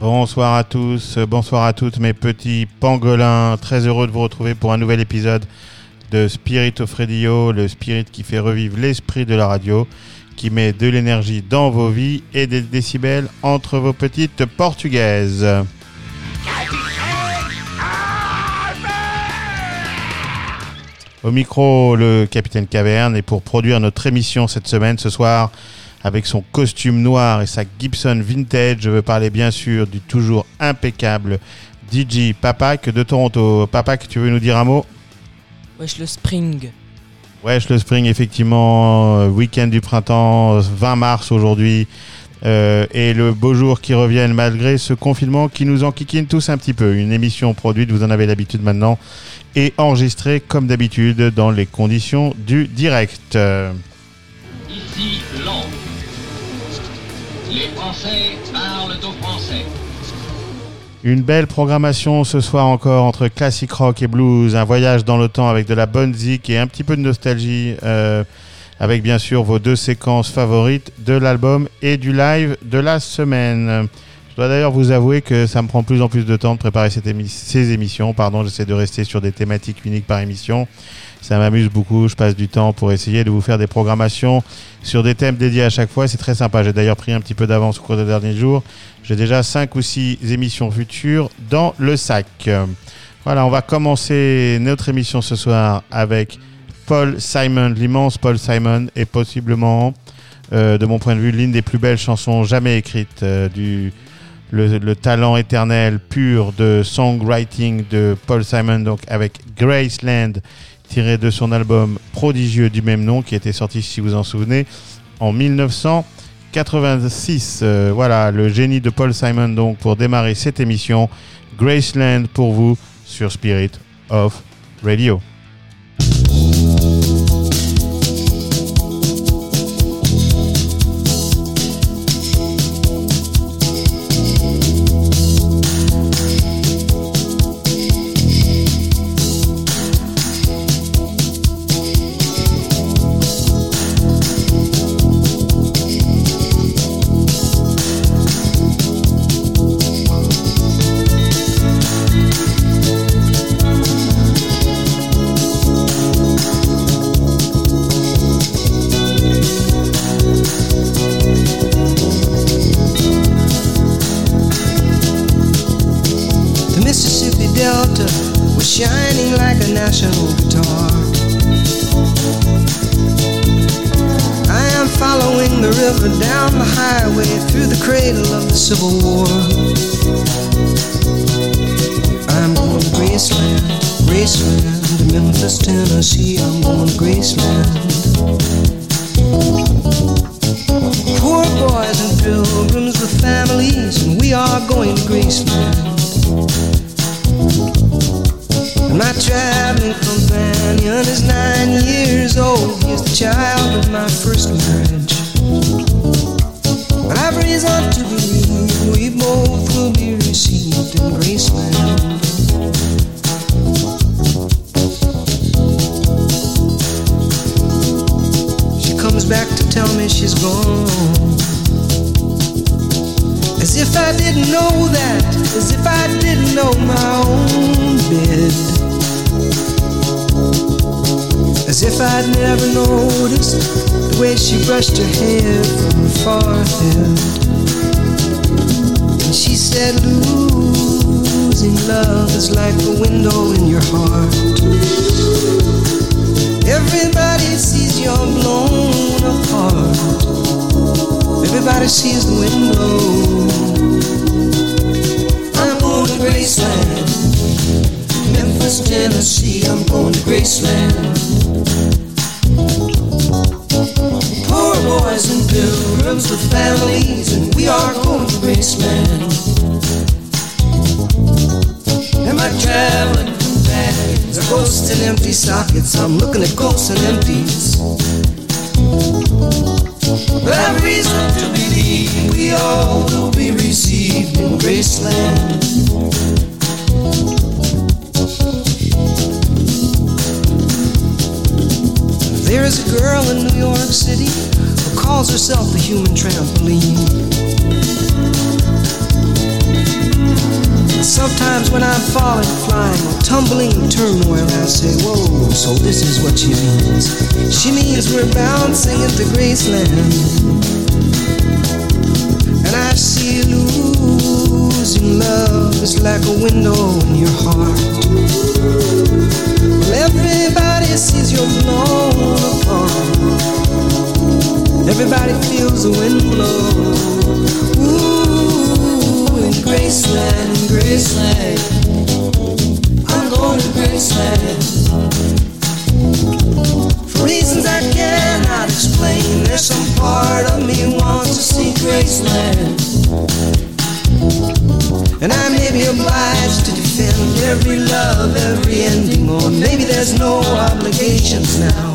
Bonsoir à tous, bonsoir à toutes mes petits pangolins. Très heureux de vous retrouver pour un nouvel épisode de Spirit of Radio, le spirit qui fait revivre l'esprit de la radio, qui met de l'énergie dans vos vies et des décibels entre vos petites portugaises. Au micro, le capitaine Caverne, et pour produire notre émission cette semaine, ce soir, avec son costume noir et sa Gibson Vintage, je veux parler bien sûr du toujours impeccable DJ Papak de Toronto. Papak, tu veux nous dire un mot? Wesh le Spring. Wesh le Spring, effectivement, euh, week-end du printemps, 20 mars aujourd'hui, euh, et le beau jour qui reviennent malgré ce confinement qui nous enquiquine tous un petit peu. Une émission produite, vous en avez l'habitude maintenant, et enregistrée comme d'habitude dans les conditions du direct. Ici. Les Français parlent aux Français. Une belle programmation ce soir encore entre classic rock et blues, un voyage dans le temps avec de la bonne zik et un petit peu de nostalgie, euh, avec bien sûr vos deux séquences favorites de l'album et du live de la semaine. Je dois d'ailleurs vous avouer que ça me prend plus en plus de temps de préparer ces émissions. Pardon, j'essaie de rester sur des thématiques uniques par émission. Ça m'amuse beaucoup. Je passe du temps pour essayer de vous faire des programmations sur des thèmes dédiés à chaque fois. C'est très sympa. J'ai d'ailleurs pris un petit peu d'avance au cours des derniers jours. J'ai déjà 5 ou 6 émissions futures dans le sac. Voilà, on va commencer notre émission ce soir avec Paul Simon, l'immense Paul Simon, et possiblement, euh, de mon point de vue, l'une des plus belles chansons jamais écrites euh, du le, le talent éternel pur de songwriting de Paul Simon, donc avec Graceland, tiré de son album prodigieux du même nom, qui était sorti, si vous en souvenez, en 1986. Euh, voilà, le génie de Paul Simon, donc, pour démarrer cette émission. Graceland pour vous sur Spirit of Radio. Forehead. And she said, Losing love is like a window in your heart. Everybody sees you're blown apart. Everybody sees the window. I'm going to Graceland. Memphis, Tennessee, I'm going to Graceland. Relatives with families, and we are going to Graceland. Am I traveling companions are ghosts and empty sockets? I'm looking at ghosts and empties. But I have reason to believe we all will be received in Graceland. There is a girl in New York City calls herself the human trampoline. Sometimes when I'm falling, flying, tumbling turmoil, I say, Whoa, so this is what she means. She means we're bouncing into Graceland. And I see losing love is like a window in your heart. Well, everybody sees you're blown apart. Everybody feels the wind blow. Ooh, in Graceland, in Graceland. I'm going to Graceland. For reasons I cannot explain, there's some part of me wants to see Graceland. And I may be obliged to defend every love, every ending, or maybe there's no obligations now.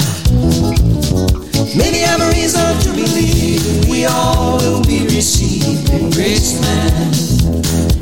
Reason to believe we all will be received in Graceland. Oh,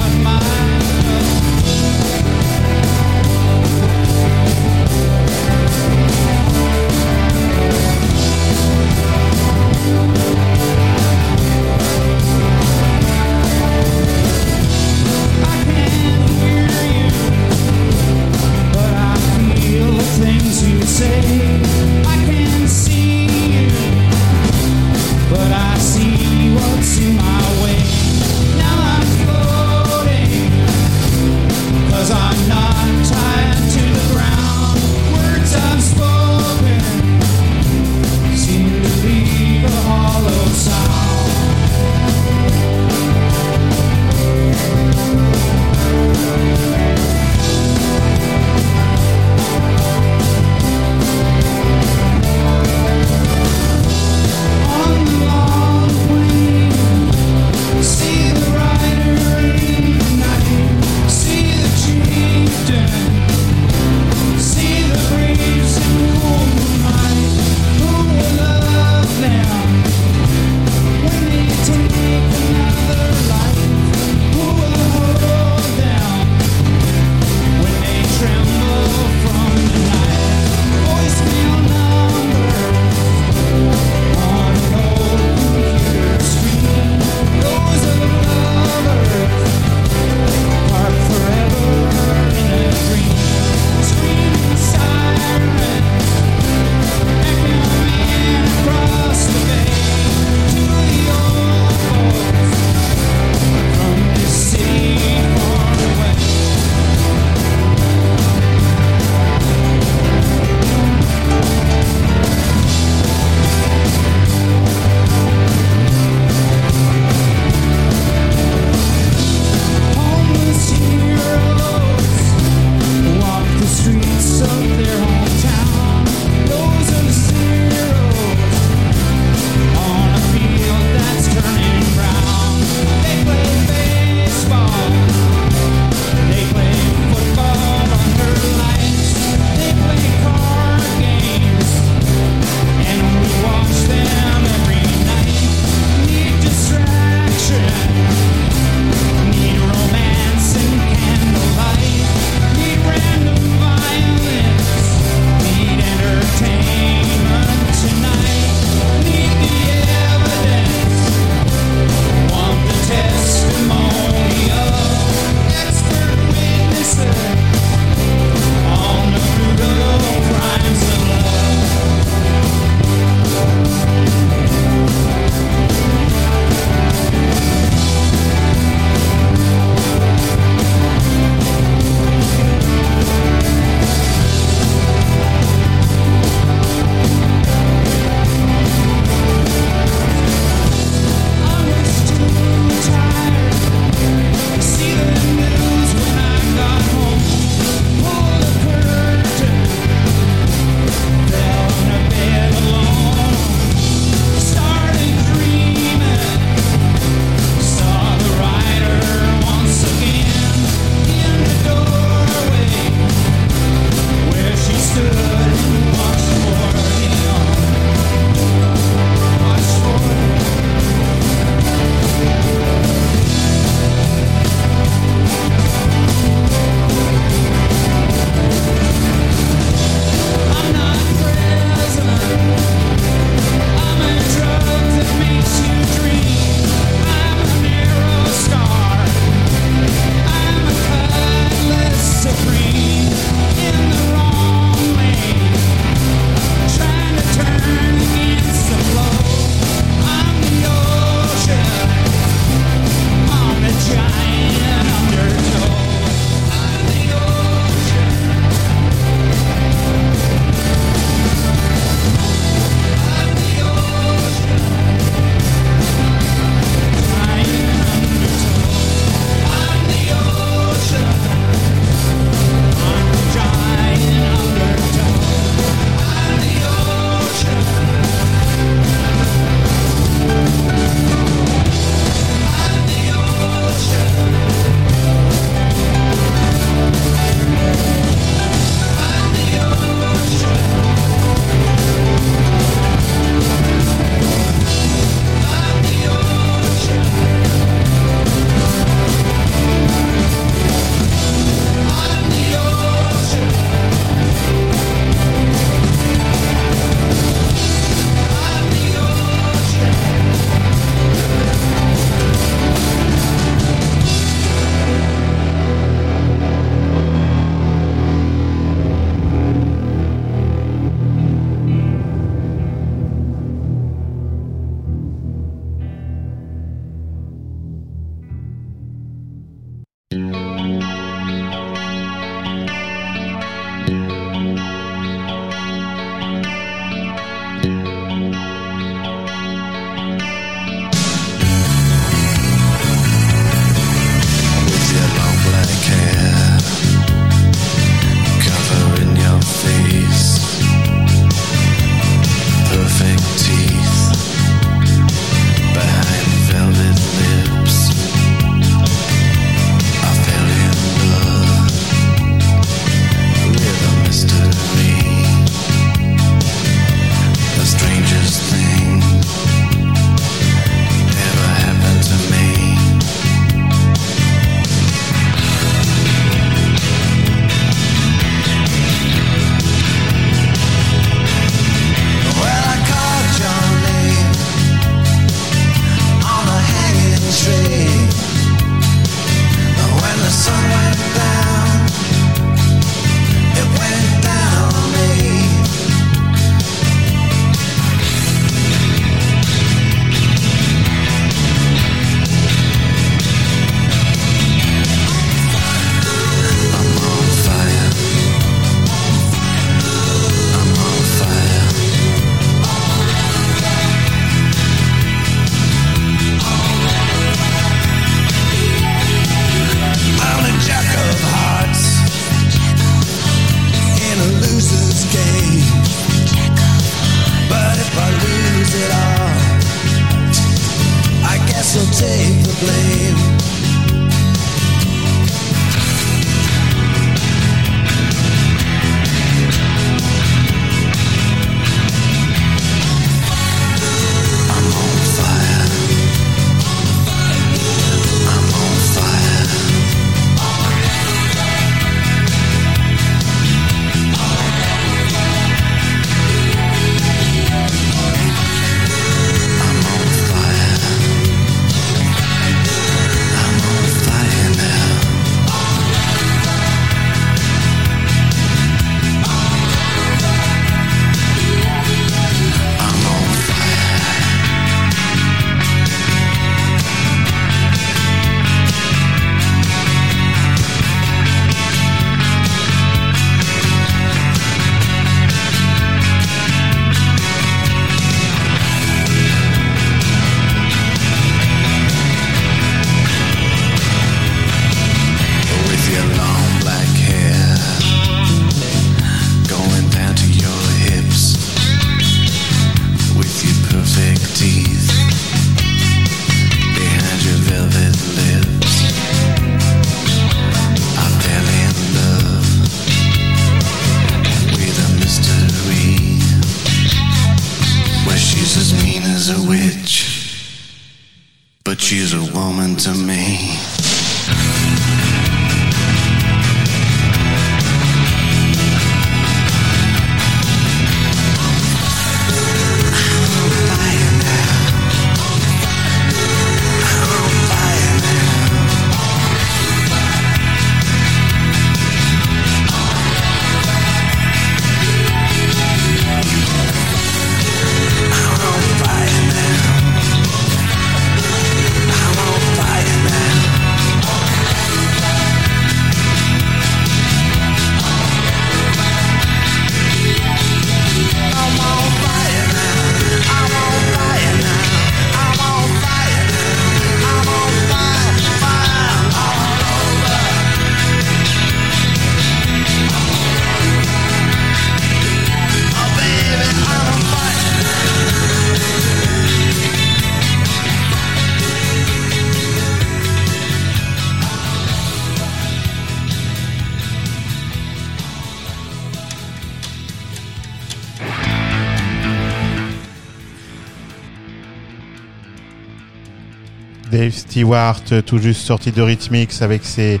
Stewart, euh, tout juste sorti de Rhythmix avec ses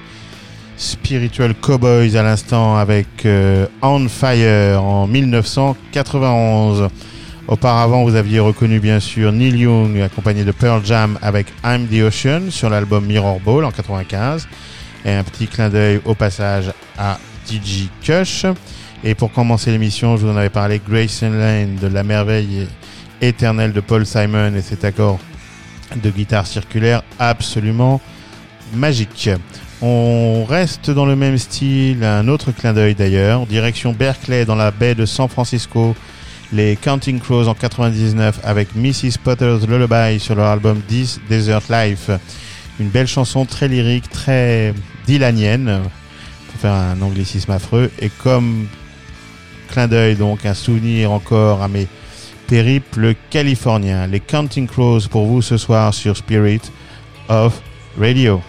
Spiritual Cowboys à l'instant avec euh, On Fire en 1991. Auparavant, vous aviez reconnu bien sûr Neil Young accompagné de Pearl Jam avec I'm the Ocean sur l'album Mirror Ball en 95. Et un petit clin d'œil au passage à DJ Kush. Et pour commencer l'émission, je vous en avais parlé Grayson Lane de la merveille éternelle de Paul Simon et cet accord de guitare circulaire absolument magique. On reste dans le même style, un autre clin d'œil d'ailleurs, direction Berkeley dans la baie de San Francisco, les Counting Crows en 99 avec Mrs. Potter's Lullaby sur leur album This Desert Life. Une belle chanson très lyrique, très dylanienne, pour faire un anglicisme affreux, et comme clin d'œil donc un souvenir encore à mes périple californien. Les Counting Crows pour vous ce soir sur Spirit of Radio.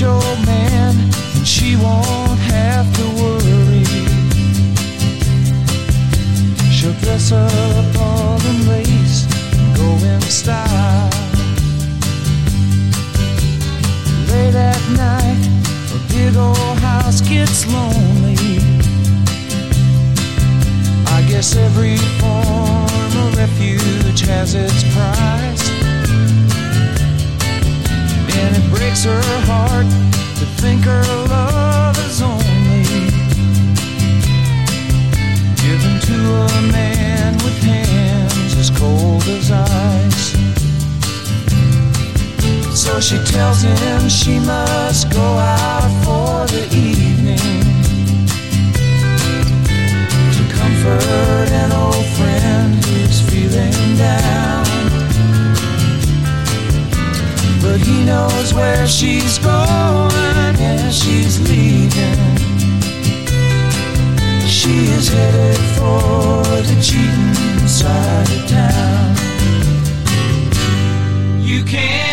Old man, and she won't have to worry. She'll dress up all in lace and go in style. Late at night, a big old house gets lonely. I guess every form of refuge has its price. And it breaks her heart to think her love is only given to a man with hands as cold as ice. So she tells him she must go out for the evening to comfort an old friend who's feeling down. But he knows where she's going and she's leaving. She is headed for the cheating side of town. You can't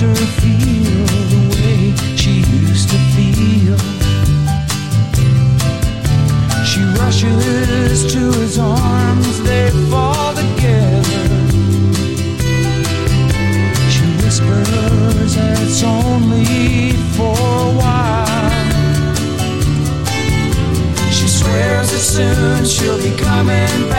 her feel the way she used to feel. She rushes to his arms, they fall together. She whispers it's only for a while. She swears that soon she'll be coming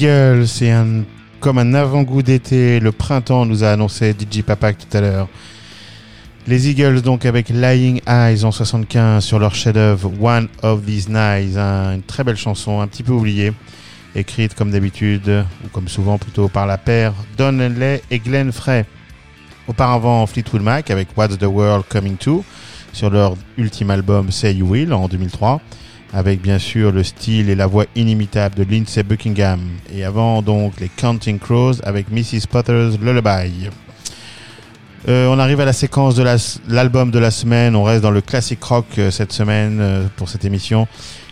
Les Eagles, c'est un, comme un avant-goût d'été. Le printemps nous a annoncé DJ Papak tout à l'heure. Les Eagles, donc, avec Lying Eyes en 75 sur leur chef-d'œuvre One of These Nights. une très belle chanson, un petit peu oubliée. Écrite comme d'habitude, ou comme souvent plutôt par la paire Don Henley et Glenn Frey. Auparavant, Fleetwood Mac avec What's the World Coming To sur leur ultime album Say You Will en 2003 avec bien sûr le style et la voix inimitable de Lindsey Buckingham et avant donc les Counting Crows avec Mrs. Potter's Lullaby. Euh, on arrive à la séquence de la- l'album de la semaine, on reste dans le classic rock euh, cette semaine euh, pour cette émission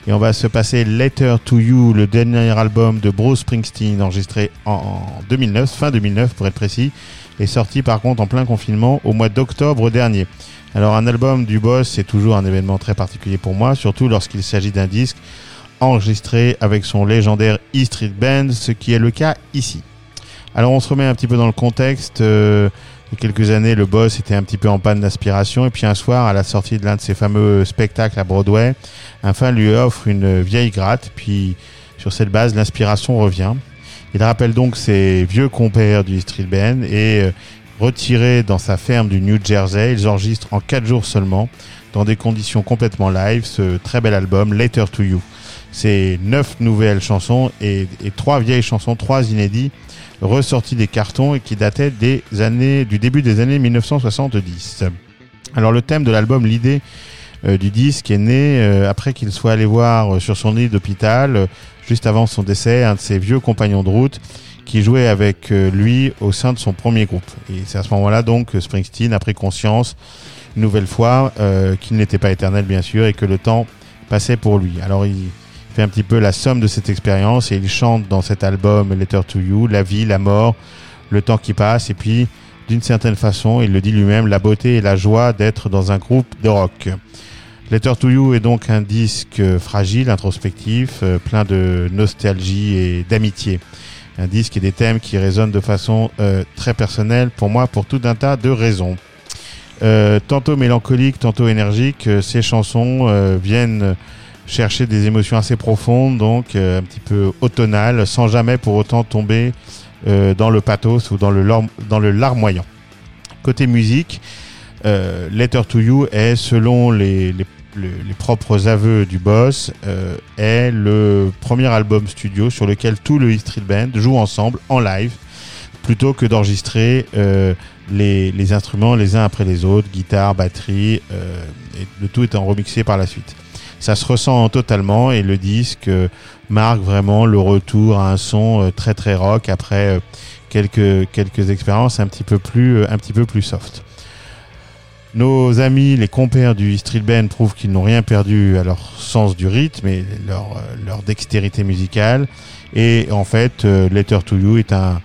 et on va se passer Letter to You, le dernier album de Bruce Springsteen enregistré en, en 2009, fin 2009 pour être précis, et sorti par contre en plein confinement au mois d'octobre dernier. Alors un album du boss, c'est toujours un événement très particulier pour moi, surtout lorsqu'il s'agit d'un disque enregistré avec son légendaire E Street Band, ce qui est le cas ici. Alors on se remet un petit peu dans le contexte. euh, il y a quelques années, le boss était un petit peu en panne d'aspiration et puis un soir, à la sortie de l'un de ses fameux spectacles à Broadway, un fan lui offre une vieille gratte. Puis sur cette base, l'inspiration revient. Il rappelle donc ses vieux compères du E Street Band et euh, retirés dans sa ferme du New Jersey, ils enregistrent en 4 jours seulement, dans des conditions complètement live, ce très bel album Later to You. C'est neuf nouvelles chansons et, et trois vieilles chansons, trois inédits, ressortis des cartons et qui dataient des années, du début des années 1970. Alors le thème de l'album, l'idée euh, du disque est née euh, après qu'il soit allé voir euh, sur son lit d'hôpital, juste avant son décès, un de ses vieux compagnons de route qui jouait avec euh, lui au sein de son premier groupe. Et c'est à ce moment-là donc que Springsteen a pris conscience une nouvelle fois euh, qu'il n'était pas éternel bien sûr et que le temps passait pour lui. Alors il fait un petit peu la somme de cette expérience et il chante dans cet album Letter to You la vie, la mort, le temps qui passe et puis d'une certaine façon, il le dit lui-même, la beauté et la joie d'être dans un groupe de rock. Letter to You est donc un disque euh, fragile, introspectif, euh, plein de nostalgie et d'amitié. Un disque et des thèmes qui résonnent de façon euh, très personnelle pour moi pour tout un tas de raisons. Euh, tantôt mélancoliques, tantôt énergiques, euh, ces chansons euh, viennent chercher des émotions assez profondes, donc euh, un petit peu automnales, sans jamais pour autant tomber euh, dans le pathos ou dans le, dans le larmoyant. Côté musique, Letter to You est, selon les, les, le- les propres aveux du boss, euh, est le premier album studio sur lequel tout le Street Band joue ensemble en live, plutôt que d'enregistrer euh, les, instruments les uns après les autres, guitare, batterie, euh, le tout étant remixé par la suite. Ça se ressent totalement et le disque marque vraiment le retour à un son très très rock après quelques quelques expériences un petit peu plus un petit peu plus soft. Nos amis, les compères du Street Band prouvent qu'ils n'ont rien perdu à leur sens du rythme et leur, euh, leur dextérité musicale. Et en fait, euh, Letter to You est un,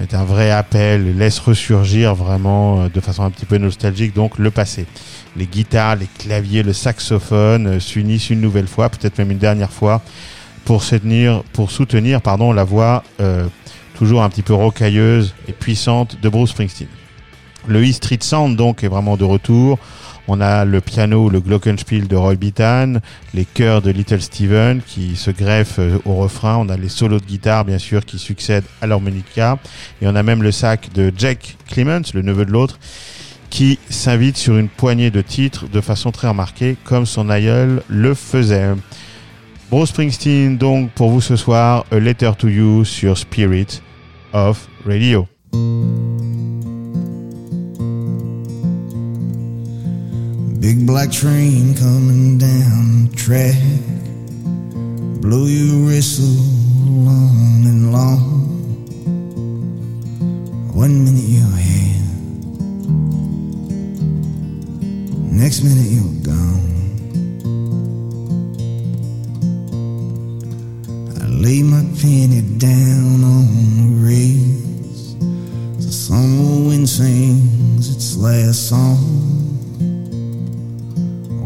est un vrai appel, laisse ressurgir vraiment euh, de façon un petit peu nostalgique donc le passé. Les guitares, les claviers, le saxophone s'unissent une nouvelle fois, peut-être même une dernière fois, pour soutenir, pour soutenir pardon, la voix euh, toujours un petit peu rocailleuse et puissante de Bruce Springsteen. Le E Street Sound donc est vraiment de retour. On a le piano, le glockenspiel de Roy Bittan, les chœurs de Little Steven qui se greffent euh, au refrain. On a les solos de guitare bien sûr qui succèdent à l'harmonica et on a même le sac de Jack Clements, le neveu de l'autre, qui s'invite sur une poignée de titres de façon très remarquée comme son aïeul le faisait. Bruce Springsteen donc pour vous ce soir, A Letter to You sur Spirit of Radio. Big black train coming down the track. Blow your whistle long and long. One minute you're here, next minute you're gone. I lay my penny down on the rails. The summer wind sings its last song.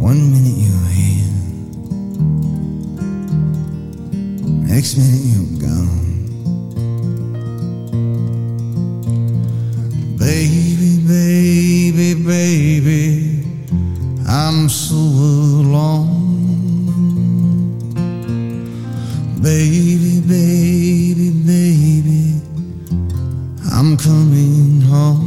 One minute you're here, next minute you're gone. Baby, baby, baby, I'm so alone. Baby, baby, baby, I'm coming home.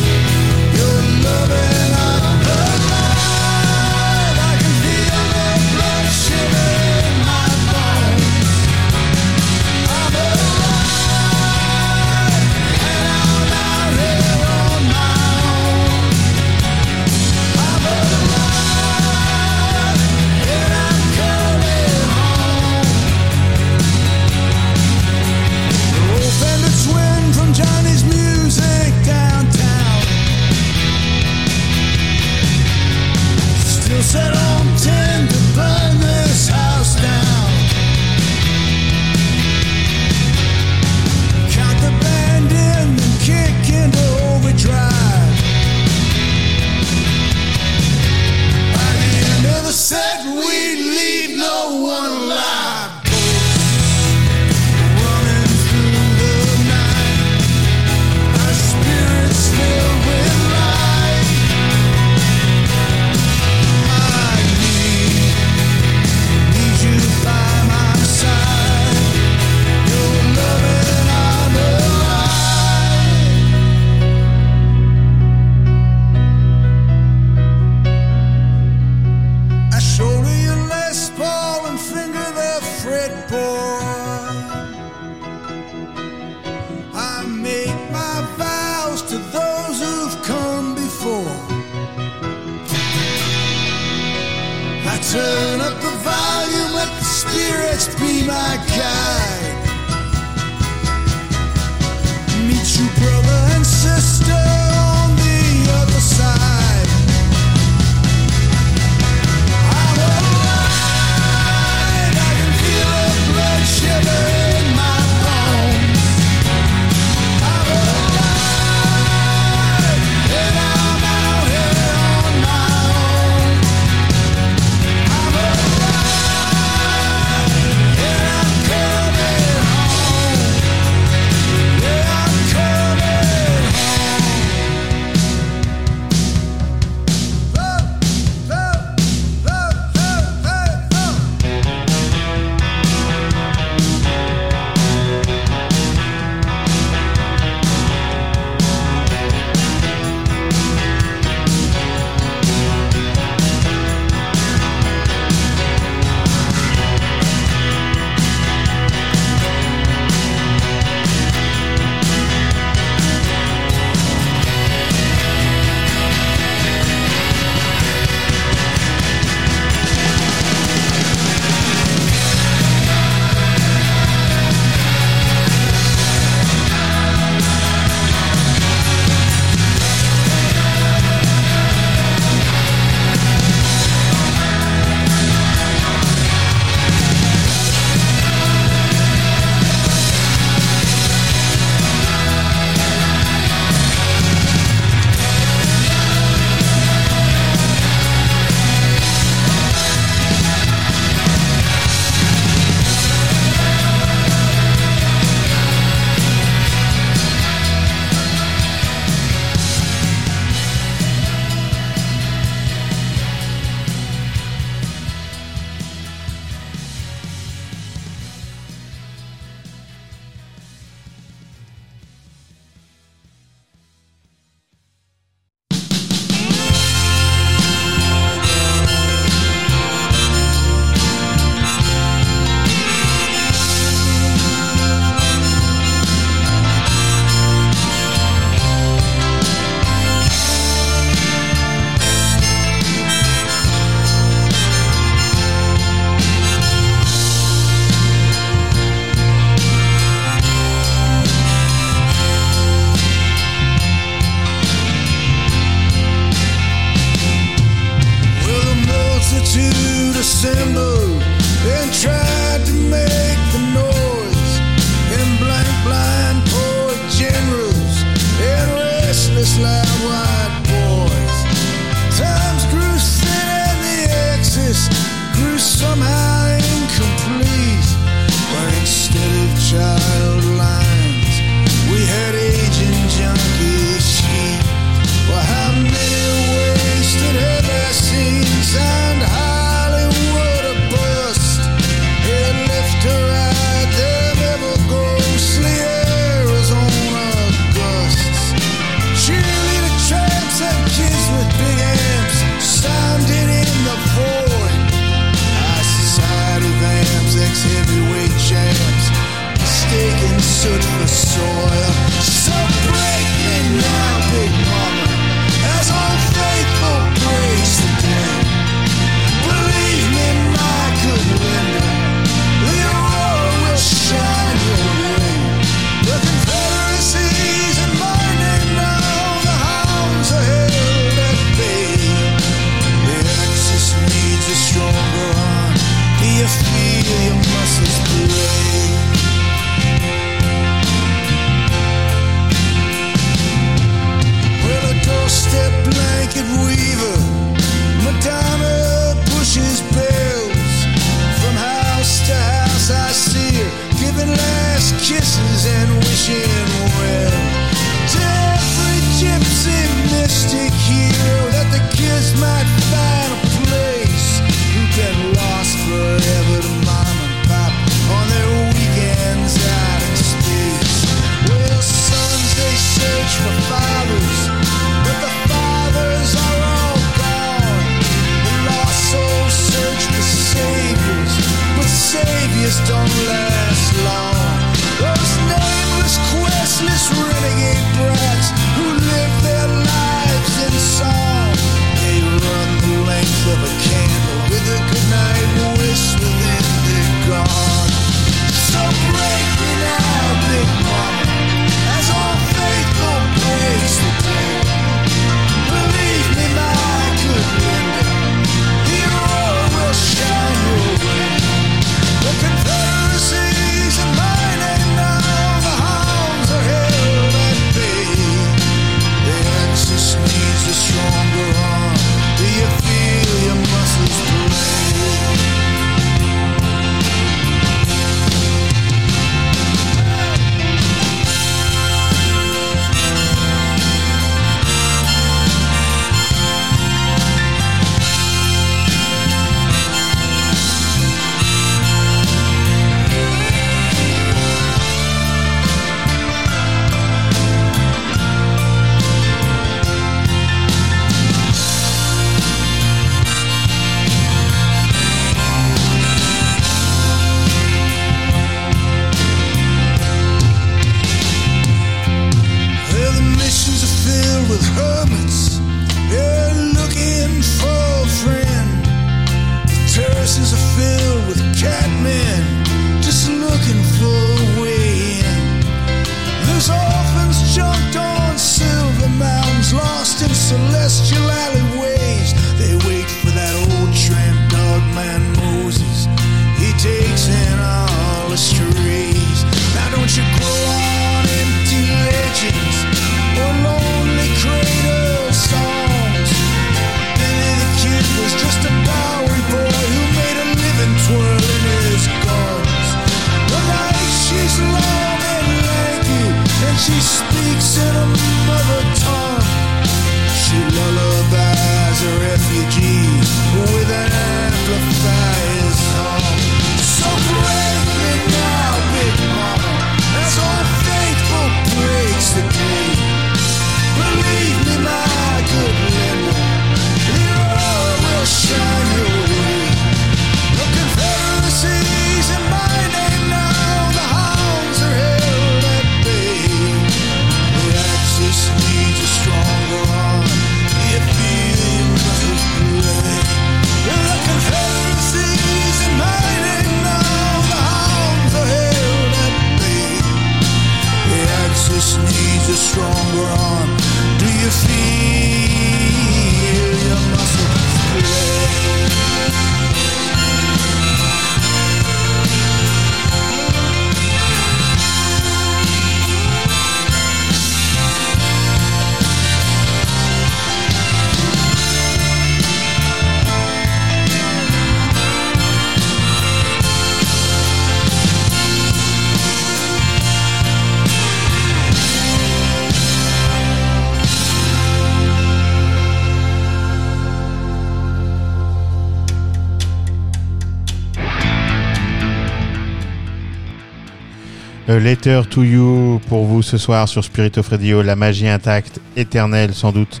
Letter to You pour vous ce soir sur Spirit of Radio, la magie intacte, éternelle sans doute,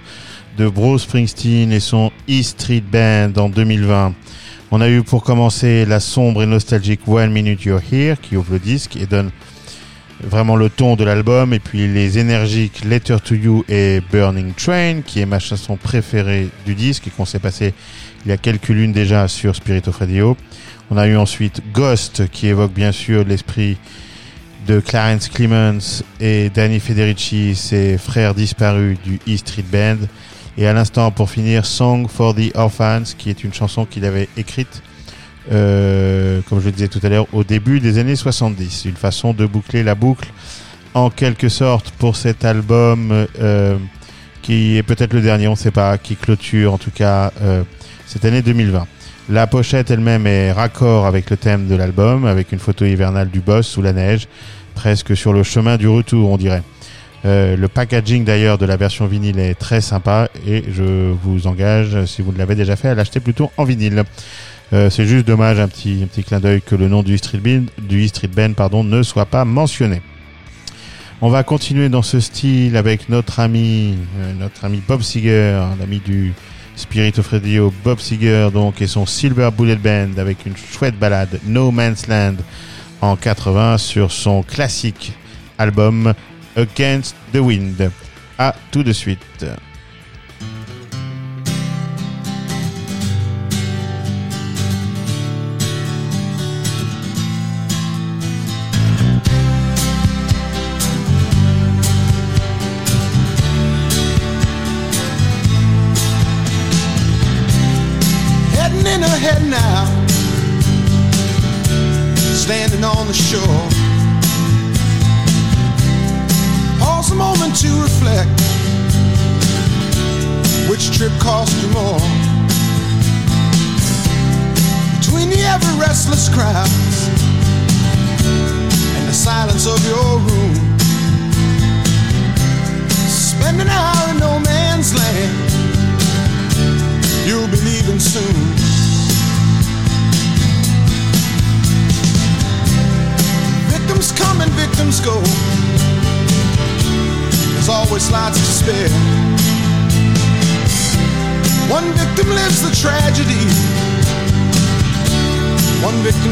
de Bruce Springsteen et son E Street Band en 2020. On a eu pour commencer la sombre et nostalgique One Minute You're Here qui ouvre le disque et donne vraiment le ton de l'album et puis les énergiques Letter to You et Burning Train qui est ma chanson préférée du disque et qu'on s'est passé il y a quelques lunes déjà sur Spirit of Radio. On a eu ensuite Ghost qui évoque bien sûr l'esprit de Clarence Clemens et Danny Federici, ses frères disparus du E Street Band. Et à l'instant, pour finir, Song for the Orphans, qui est une chanson qu'il avait écrite, euh, comme je le disais tout à l'heure, au début des années 70. Une façon de boucler la boucle, en quelque sorte, pour cet album euh, qui est peut-être le dernier, on ne sait pas, qui clôture en tout cas euh, cette année 2020. La pochette elle-même est raccord avec le thème de l'album, avec une photo hivernale du boss sous la neige, presque sur le chemin du retour, on dirait. Euh, le packaging d'ailleurs de la version vinyle est très sympa et je vous engage, si vous ne l'avez déjà fait, à l'acheter plutôt en vinyle. Euh, c'est juste dommage, un petit, un petit clin d'œil, que le nom du Street Band, du Street Band pardon, ne soit pas mentionné. On va continuer dans ce style avec notre ami, euh, notre ami Bob Seger, l'ami du Spirit of Radio, Bob Seger donc et son Silver Bullet Band avec une chouette balade No Man's Land en 80 sur son classique album Against the Wind. À tout de suite.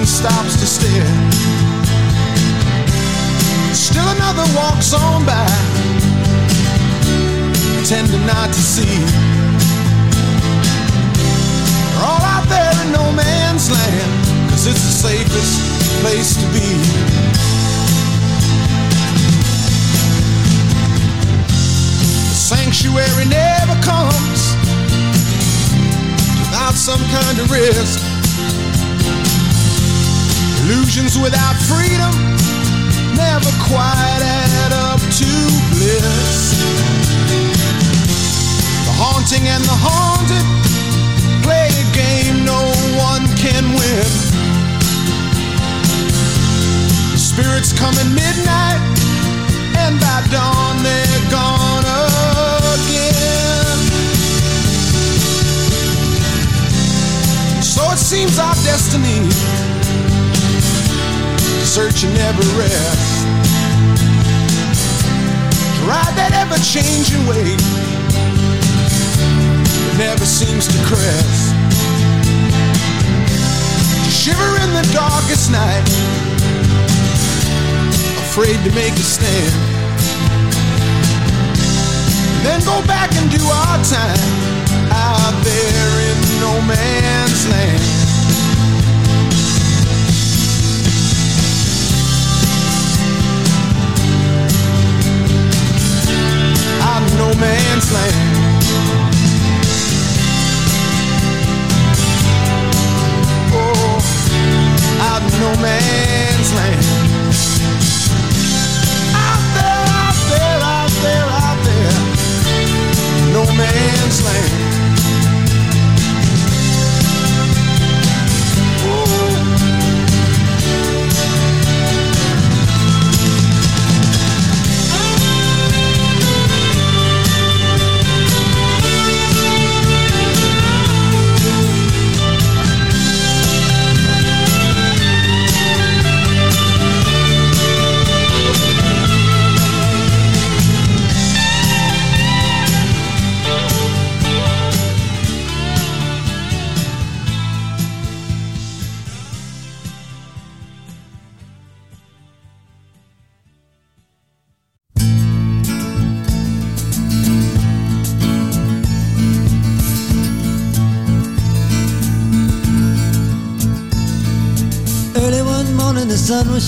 Stops to stare. Still another walks on by, pretending not to see. They're all out there in no man's land, cause it's the safest place to be. The sanctuary never comes without some kind of risk. Illusions without freedom never quite add up to bliss. The haunting and the haunted play a game no one can win. Spirits come at midnight, and by dawn they're gone again. So it seems our destiny to search and rest. To ride that ever changing wave that never seems to crest. To shiver in the darkest night, afraid to make a stand. Then go back and do our time out there in no man's land. No man's land. Oh, out in no man's land. Out there, out there, out there, out there, no man's land.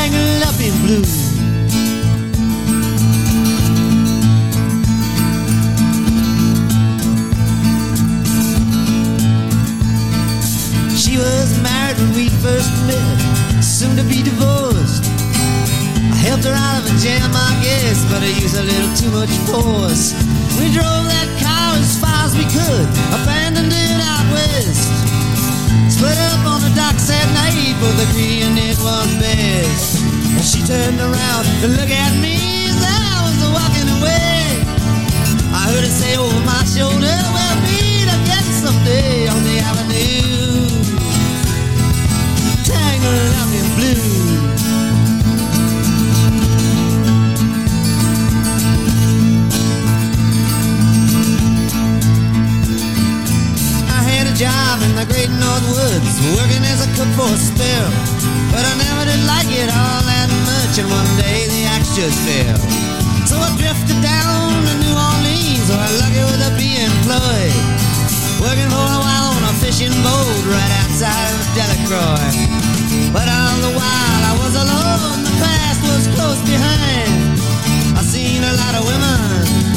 Up in blue. She was married when we first met, soon to be divorced. I helped her out of a jam, I guess, but I used a little too much force. We drove that car as far as we could, abandoned it out west. Split up on the docks at night, both agreeing it was best. And she turned around to look at me as I was walking away. I heard her say over my shoulder, we'll meet again someday on the avenue. Job in the great North Woods, working as a cook for a spell. But I never did like it all that much, and one day the axe just fell. So I drifted down to New Orleans, where I lucky with a be employed. Working for a while on a fishing boat right outside of Delacroix. But all the while I was alone, the past was close behind. I seen a lot of women,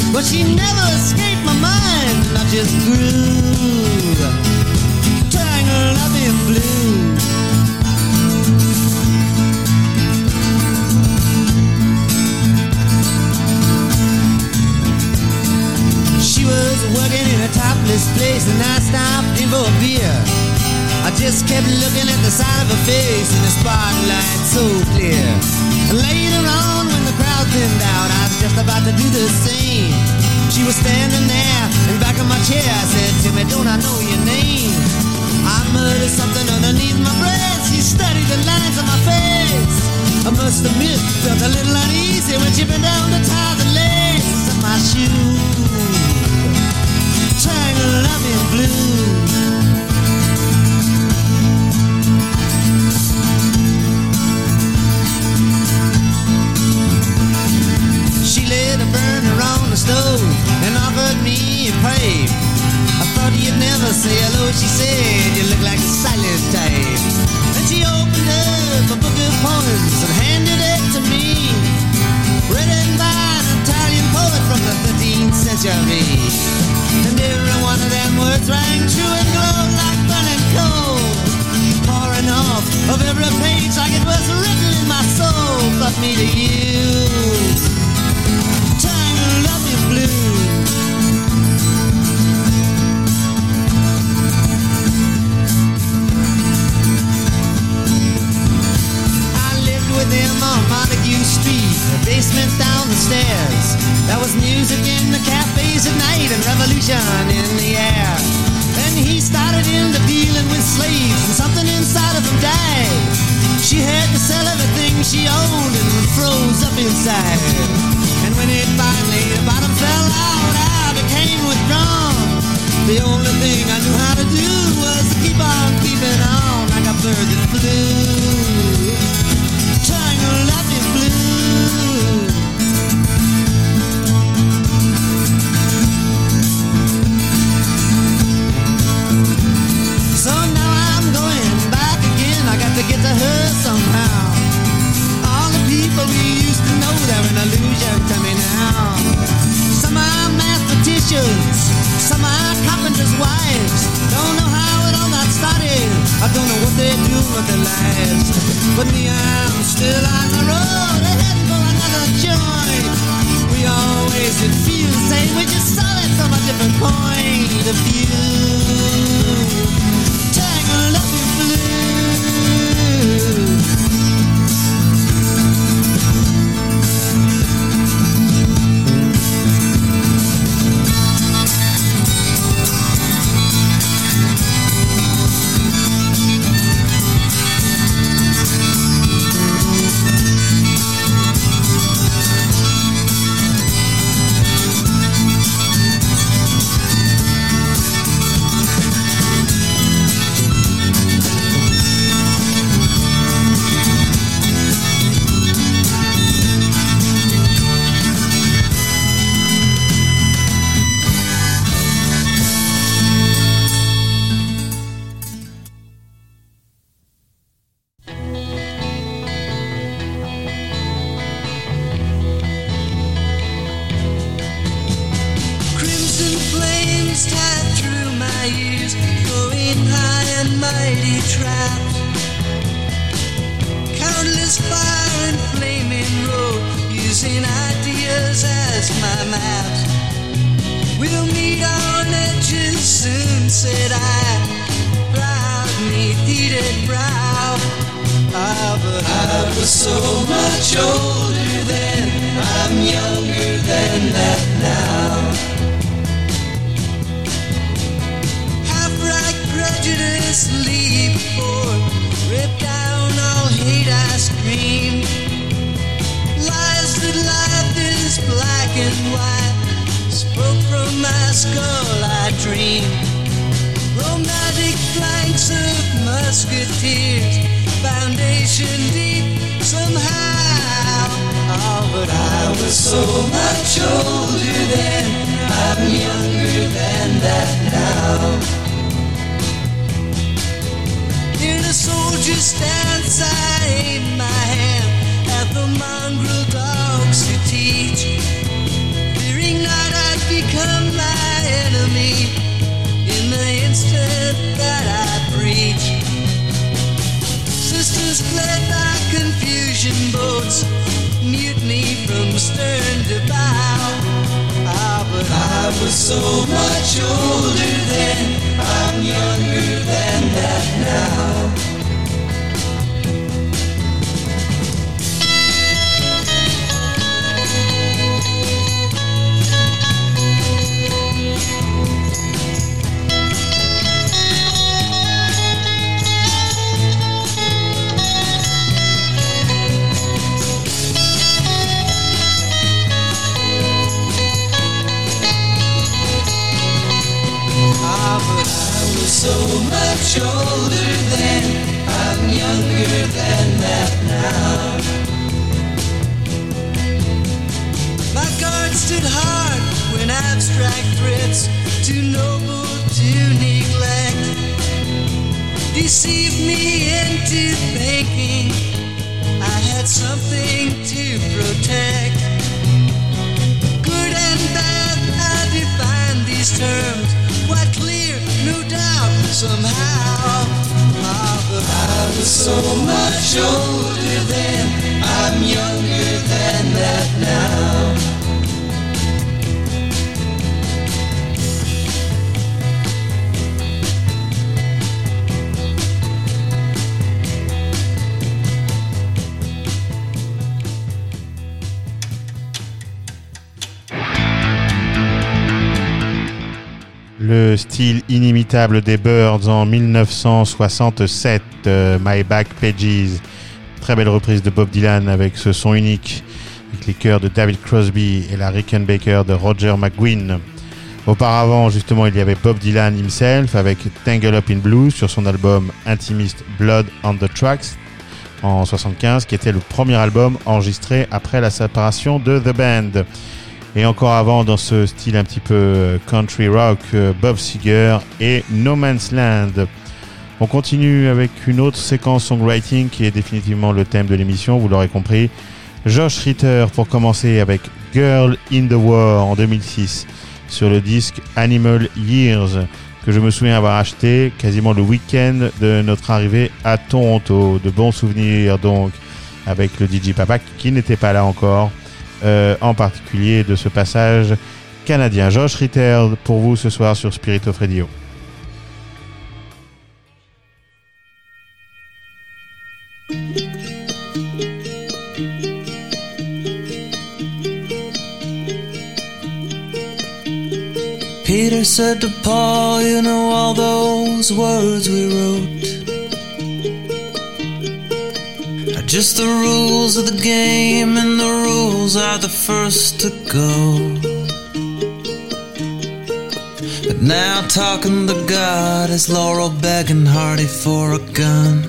but she never escaped my mind. I just grew in blue. She was working in a topless place, and I stopped in for a beer. I just kept looking at the side of her face in the spotlight so clear. Later on, when the crowd thinned out, I was just about to do the same. She was standing there in back of my chair. I said, Timmy, don't I know your name? I something underneath my breath. She studied the lines on my face. I must admit, felt a little uneasy when she bent down the laces of my shoe. Blue. She lit a burner on the stove and offered me a pipe. I thought you'd never say hello, she said. You look like a silent type. And she opened up a book of poems and handed it to me. Written by an Italian poet from the 13th century. And every one of them words rang true and glowed like burning coal. Pouring off of every page like it was written in my soul. But me to you. Montague the basement down the stairs. There was music in the cafes at night and revolution in the air. Then he started into dealing with slaves and something inside of him died. She had to sell everything she owned and froze up inside. And when it finally the bottom fell out, I became withdrawn. The only thing I knew how to do was to keep on keeping on like a bird that flew. Tangled up in get to her somehow. All the people we used to know, they're an illusion to me now. Some are mathematicians, some are carpenters' wives. Don't know how it all got started. I don't know what they do with their lives. But me, I'm still on the road, heading for another joint. We always did feel the same, we just saw it from a different point of view. Tangled up dream. Romantic flanks of musketeers, foundation deep somehow. Oh, but I was so much older then, I'm younger than that now. In a soldier's stance, I aim my hand at the mongrel dogs to teach. Fearing not I'd become my enemy in the instant that I breach. Sisters by confusion boats, mutiny from stern to bow. But I was so much older then, I'm younger than that now. Than that now. My guard stood hard when abstract threats, too noble to neglect, deceived me into thinking I had something to protect. Good and bad, I these terms clear, no doubt, somehow. I was so much older then, I'm younger than that now. Le style inimitable des Birds en 1967, euh, My Back Pages. Très belle reprise de Bob Dylan avec ce son unique, avec les chœurs de David Crosby et la Rickenbacker de Roger McGuinn. Auparavant, justement, il y avait Bob Dylan himself avec Tangle Up in Blue sur son album intimiste Blood on the Tracks en 75, qui était le premier album enregistré après la séparation de The Band. Et encore avant, dans ce style un petit peu euh, country rock, euh, Bob Seger et No Man's Land. On continue avec une autre séquence songwriting qui est définitivement le thème de l'émission, vous l'aurez compris. Josh Ritter pour commencer avec Girl in the War en 2006 sur le disque Animal Years que je me souviens avoir acheté quasiment le week-end de notre arrivée à Toronto. De bons souvenirs donc avec le DJ Papa qui n'était pas là encore. Euh, en particulier de ce passage canadien. Josh Ritter pour vous ce soir sur Spirit of Radio. Peter said to Paul, You know all those words we wrote just the rules of the game, and the rules are the first to go. But now, talking to God is Laurel begging Hardy for a gun.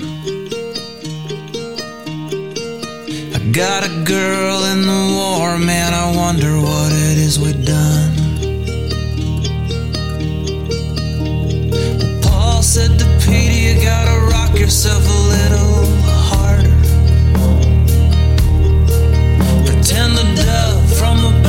I got a girl in the war, man. I wonder what it is we done. Paul said to Peter, You gotta rock yourself a little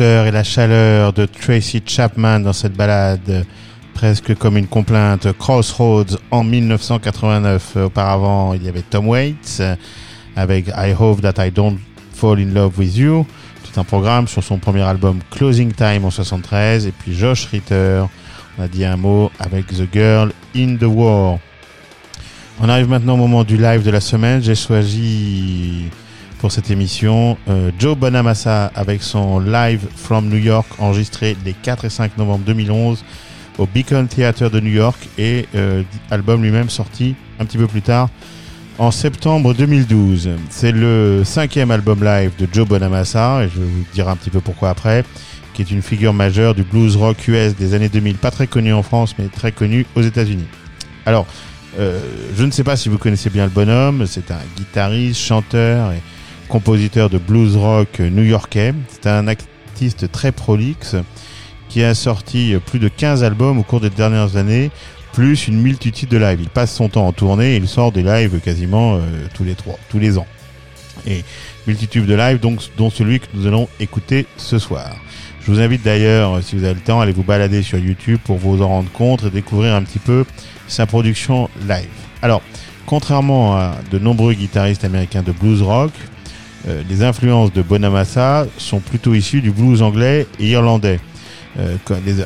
et la chaleur de Tracy Chapman dans cette balade, presque comme une complainte, Crossroads en 1989. Auparavant, il y avait Tom Waits avec I Hope That I Don't Fall in Love with You, tout un programme sur son premier album Closing Time en 73, et puis Josh Ritter, on a dit un mot avec The Girl in the War. On arrive maintenant au moment du live de la semaine. J'ai choisi pour cette émission euh, Joe Bonamassa avec son live from New York enregistré les 4 et 5 novembre 2011 au Beacon Theater de New York et euh, album lui-même sorti un petit peu plus tard en septembre 2012. C'est le cinquième album live de Joe Bonamassa et je vais vous dire un petit peu pourquoi après qui est une figure majeure du blues rock US des années 2000, pas très connu en France mais très connu aux États-Unis. Alors, euh, je ne sais pas si vous connaissez bien le bonhomme, c'est un guitariste, chanteur et compositeur de blues rock new-yorkais. C'est un artiste très prolixe qui a sorti plus de 15 albums au cours des dernières années, plus une multitude de lives. Il passe son temps en tournée et il sort des lives quasiment euh, tous les trois, tous les ans. Et multitude de lives, donc, dont celui que nous allons écouter ce soir. Je vous invite d'ailleurs, si vous avez le temps, à aller vous balader sur YouTube pour vous en rendre compte et découvrir un petit peu sa production live. Alors, contrairement à de nombreux guitaristes américains de blues rock, euh, les influences de Bonamassa sont plutôt issues du blues anglais et irlandais euh, que, des, euh,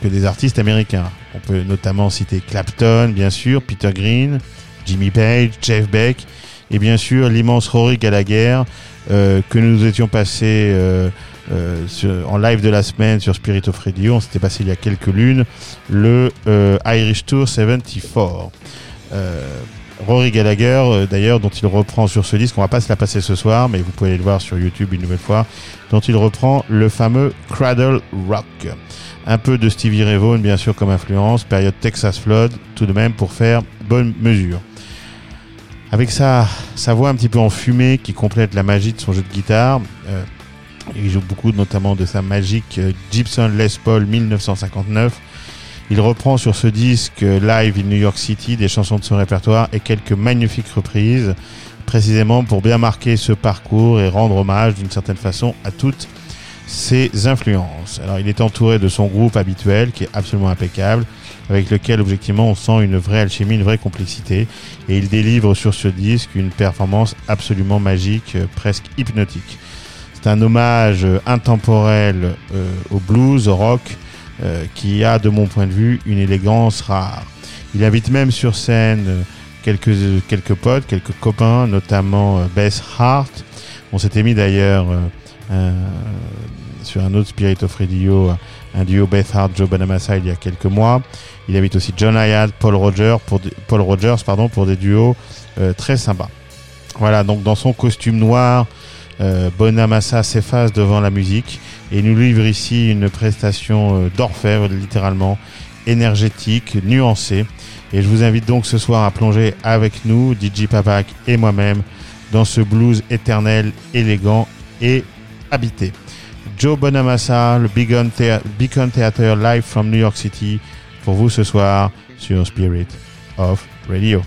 que des artistes américains. On peut notamment citer Clapton, bien sûr, Peter Green, Jimmy Page, Jeff Beck et bien sûr l'immense Rory Gallagher euh, que nous étions passés euh, sur, en live de la semaine sur Spirit of Radio. On s'était passé il y a quelques lunes le Irish Tour 74. Rory Gallagher, euh, d'ailleurs, dont il reprend sur ce disque, on va pas se la passer ce soir, mais vous pouvez aller le voir sur YouTube une nouvelle fois, dont il reprend le fameux Cradle Rock. Un peu de Stevie Ray Vaughan, bien sûr, comme influence, période Texas Flood, tout de même pour faire bonne mesure. Avec sa, sa voix un petit peu enfumée qui complète la magie de son jeu de guitare, euh, il joue beaucoup notamment de sa magique euh, Gibson Les Paul 1959. Il reprend sur ce disque euh, live in New York City des chansons de son répertoire et quelques magnifiques reprises, précisément pour bien marquer ce parcours et rendre hommage d'une certaine façon à toutes ses influences. Alors il est entouré de son groupe habituel qui est absolument impeccable, avec lequel objectivement on sent une vraie alchimie, une vraie complexité, et il délivre sur ce disque une performance absolument magique, euh, presque hypnotique. C'est un hommage euh, intemporel au blues, au rock, euh, qui a, de mon point de vue, une élégance rare. Il invite même sur scène euh, quelques, quelques potes, quelques copains, notamment euh, Bess Hart. On s'était mis d'ailleurs sur un autre Spirit of Radio, un duo Beth Hart, Joe Bonamassa il y a quelques mois. Il invite aussi John Hyatt, Paul Rogers pour Paul Rogers pardon, pour des duos euh, très sympas. Voilà, donc dans son costume noir, euh, Bonamassa s'efface devant la musique et nous livre ici une prestation euh, d'orfèvre, littéralement énergétique, nuancée. Et je vous invite donc ce soir à plonger avec nous, DJ Papak et moi-même, dans ce blues éternel, élégant et habité. Joe Bonamassa, le Beacon, Thea- Beacon Theater live from New York City, pour vous ce soir sur Spirit of Radio.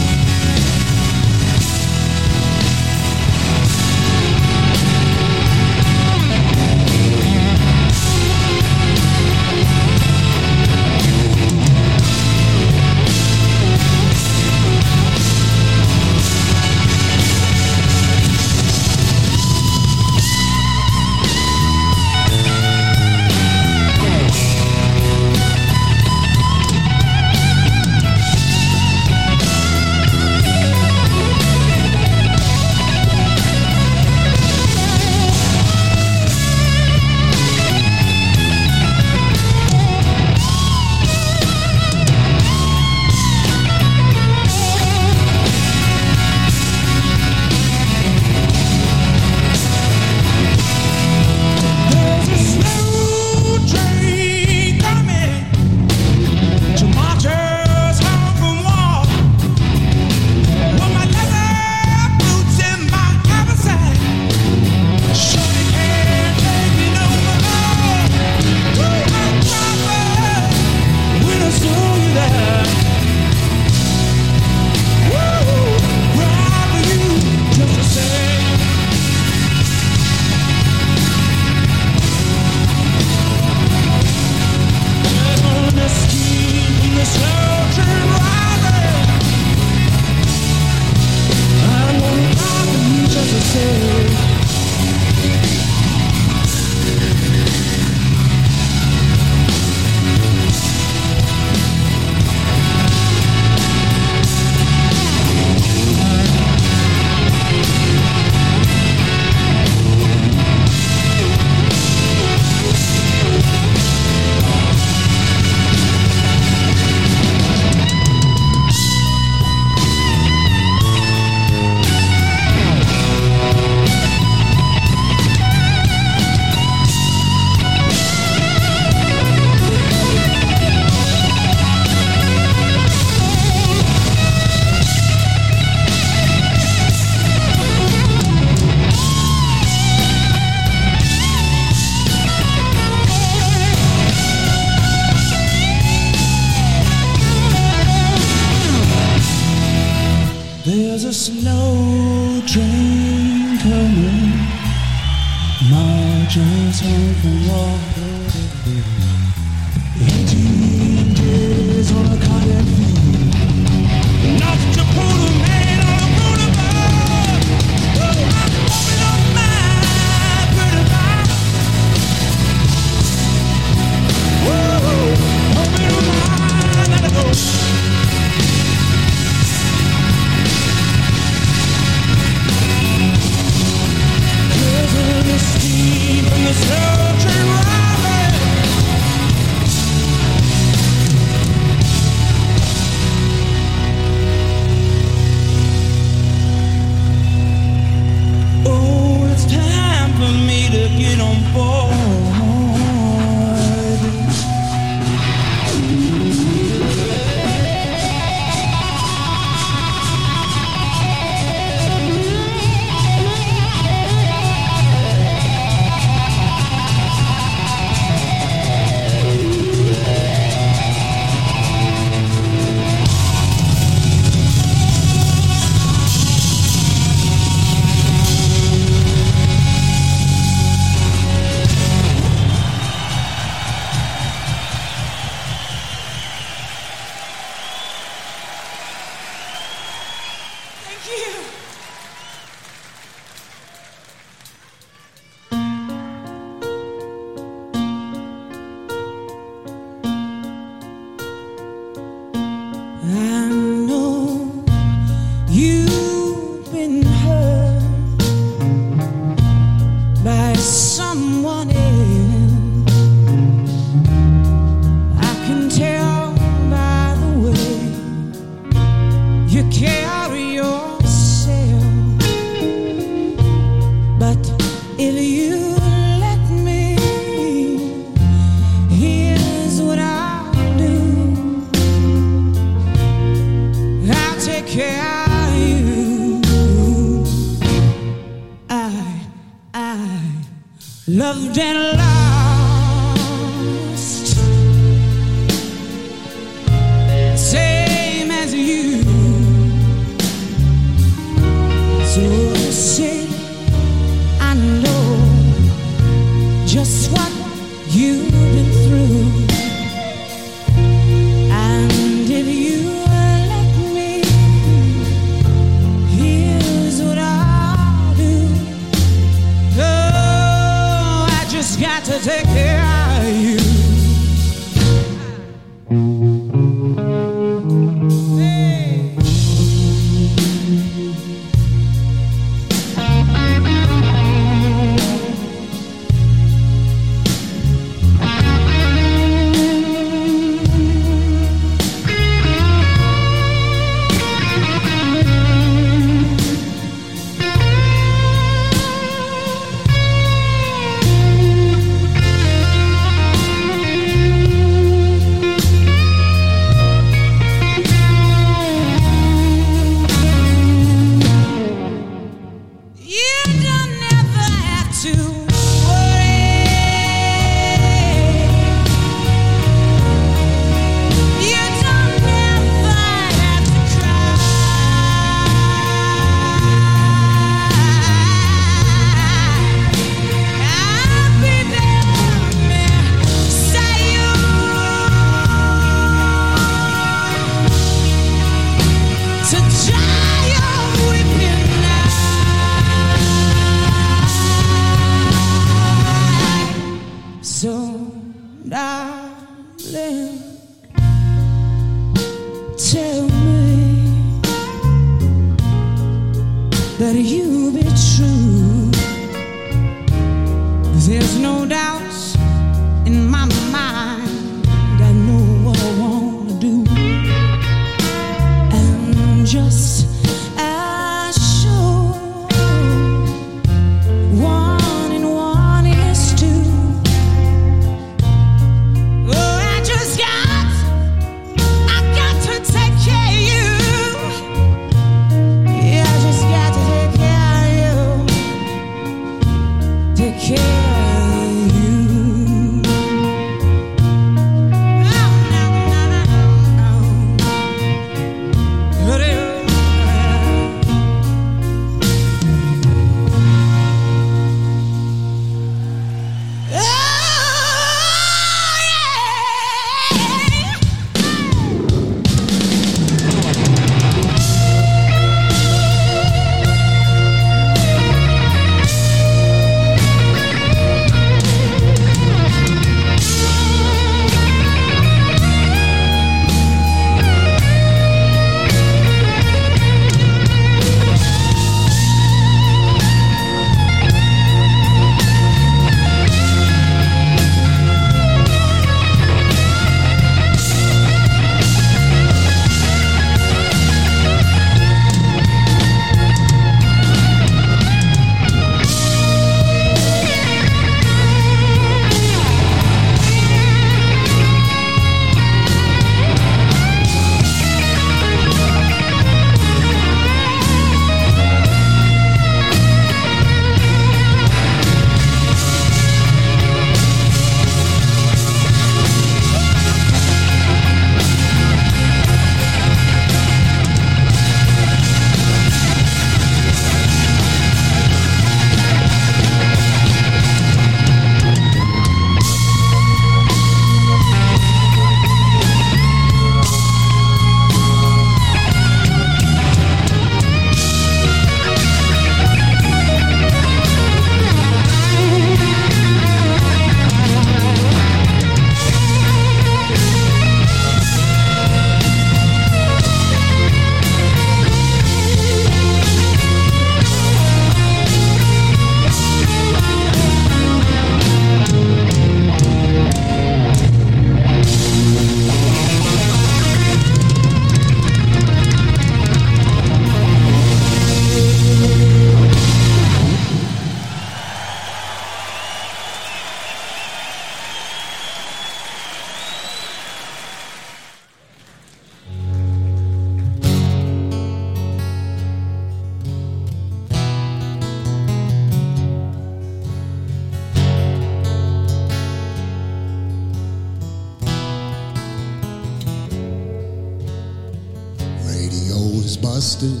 always busted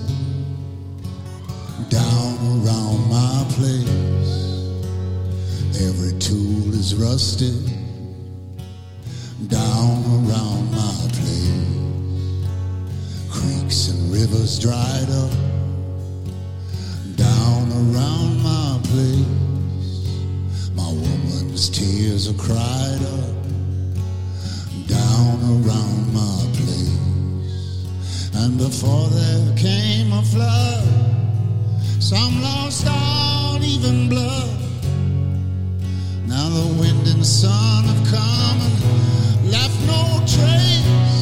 down around my place. Every tool is rusted down around my place. Creeks and rivers dried up down around my place. My woman's tears are cried up down around my before there came a flood. Some lost all even blood. Now the wind and sun have come and left no trace.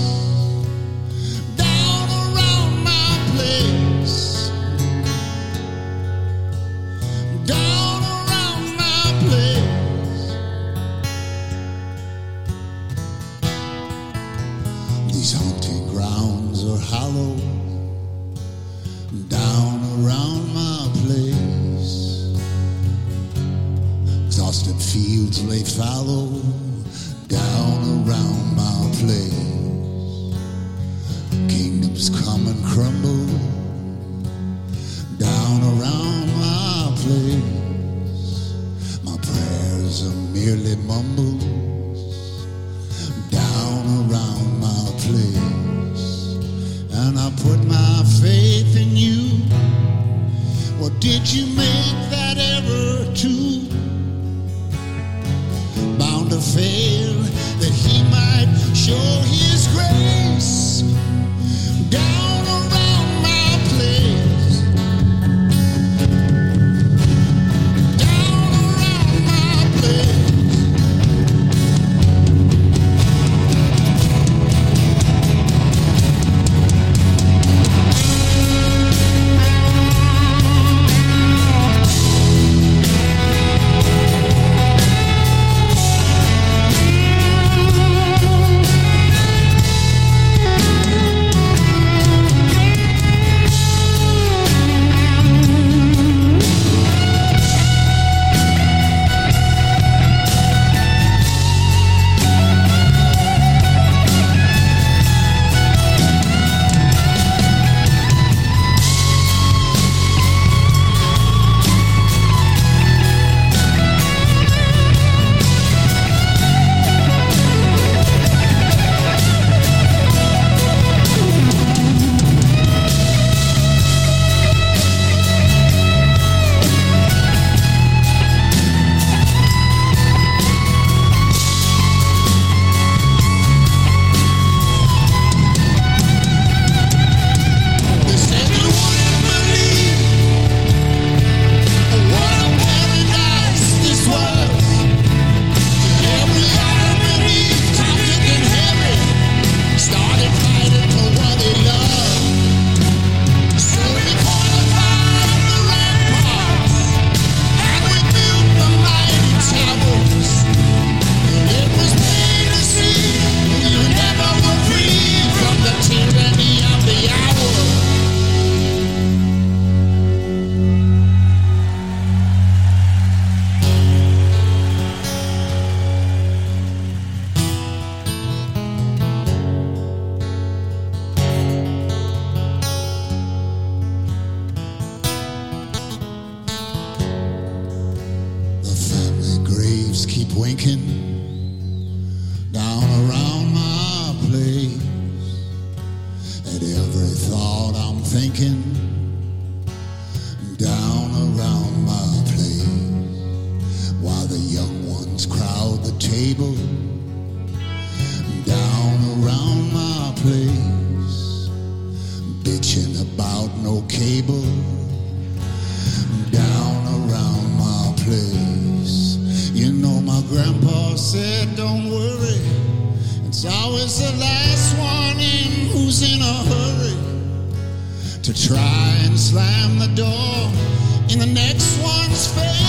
once failed.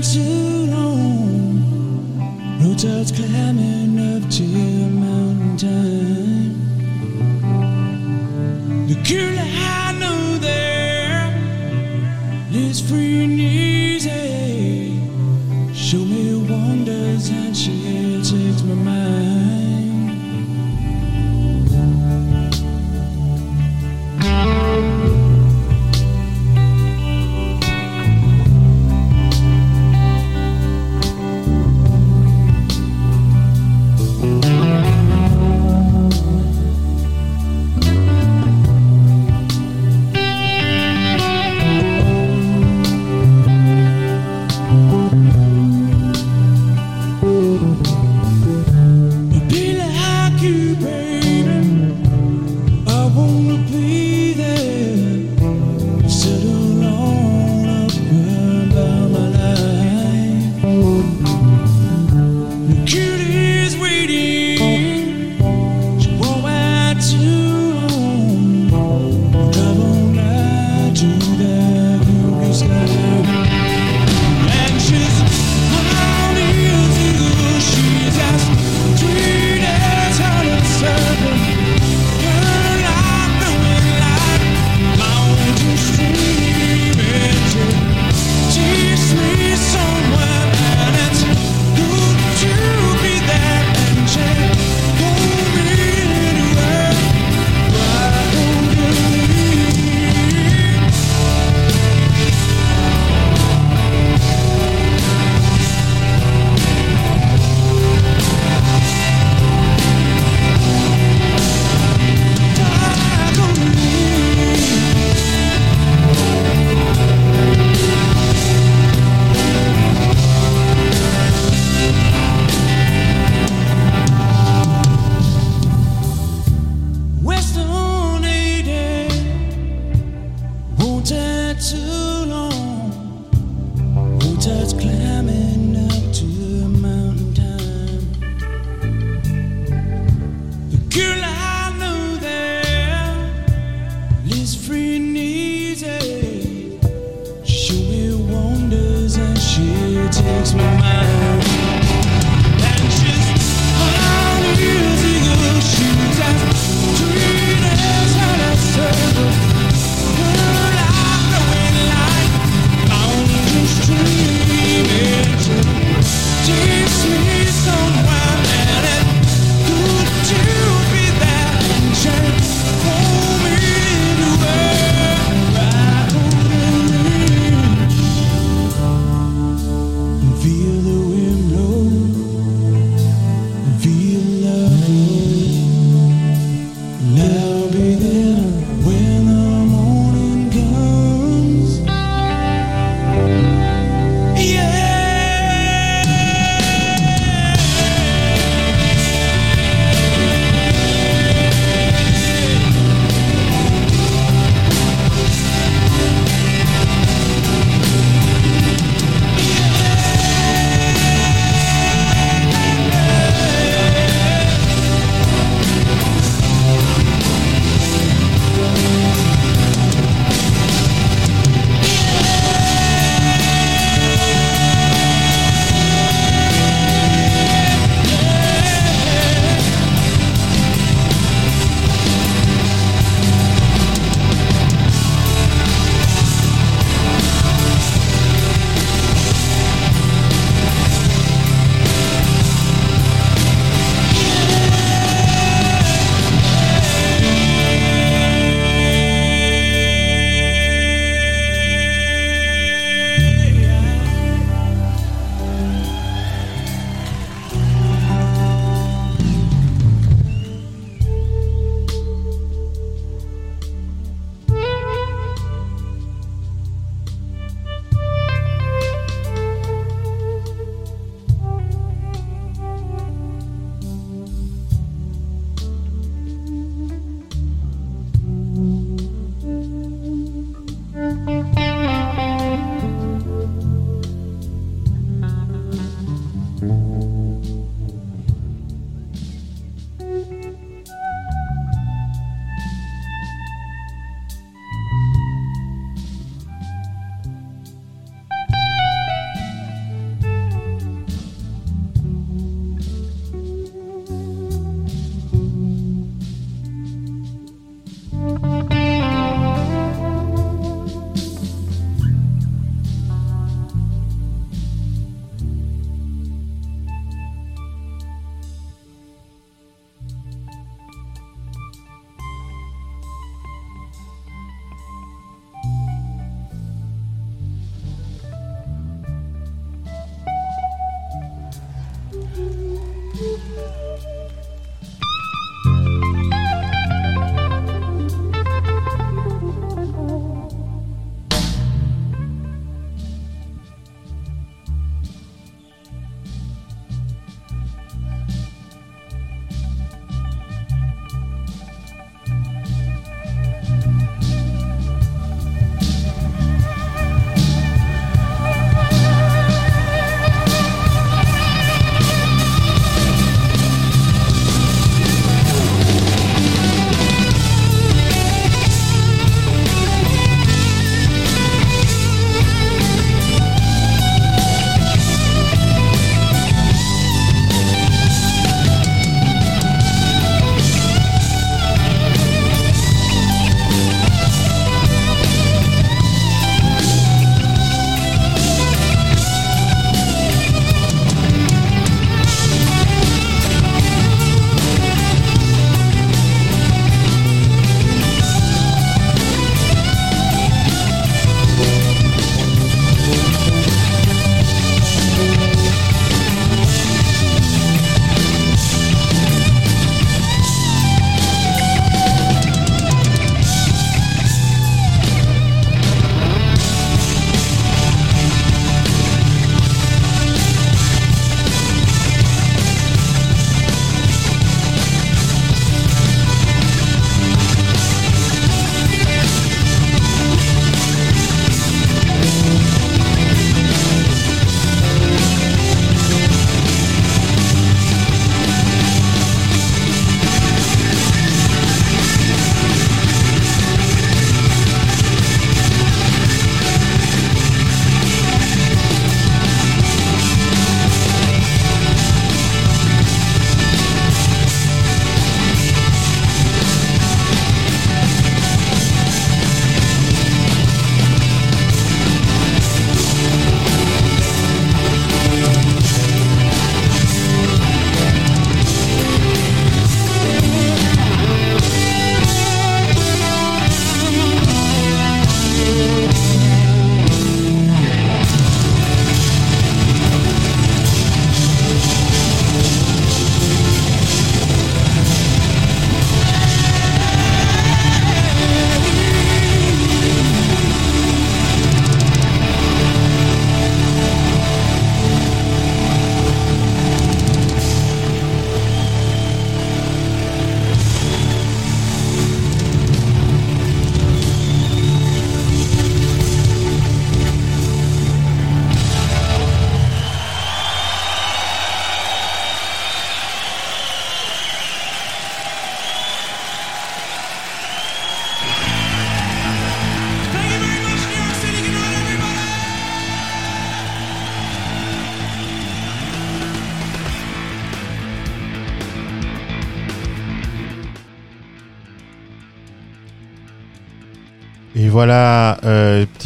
Too long. Roadside's climbing up to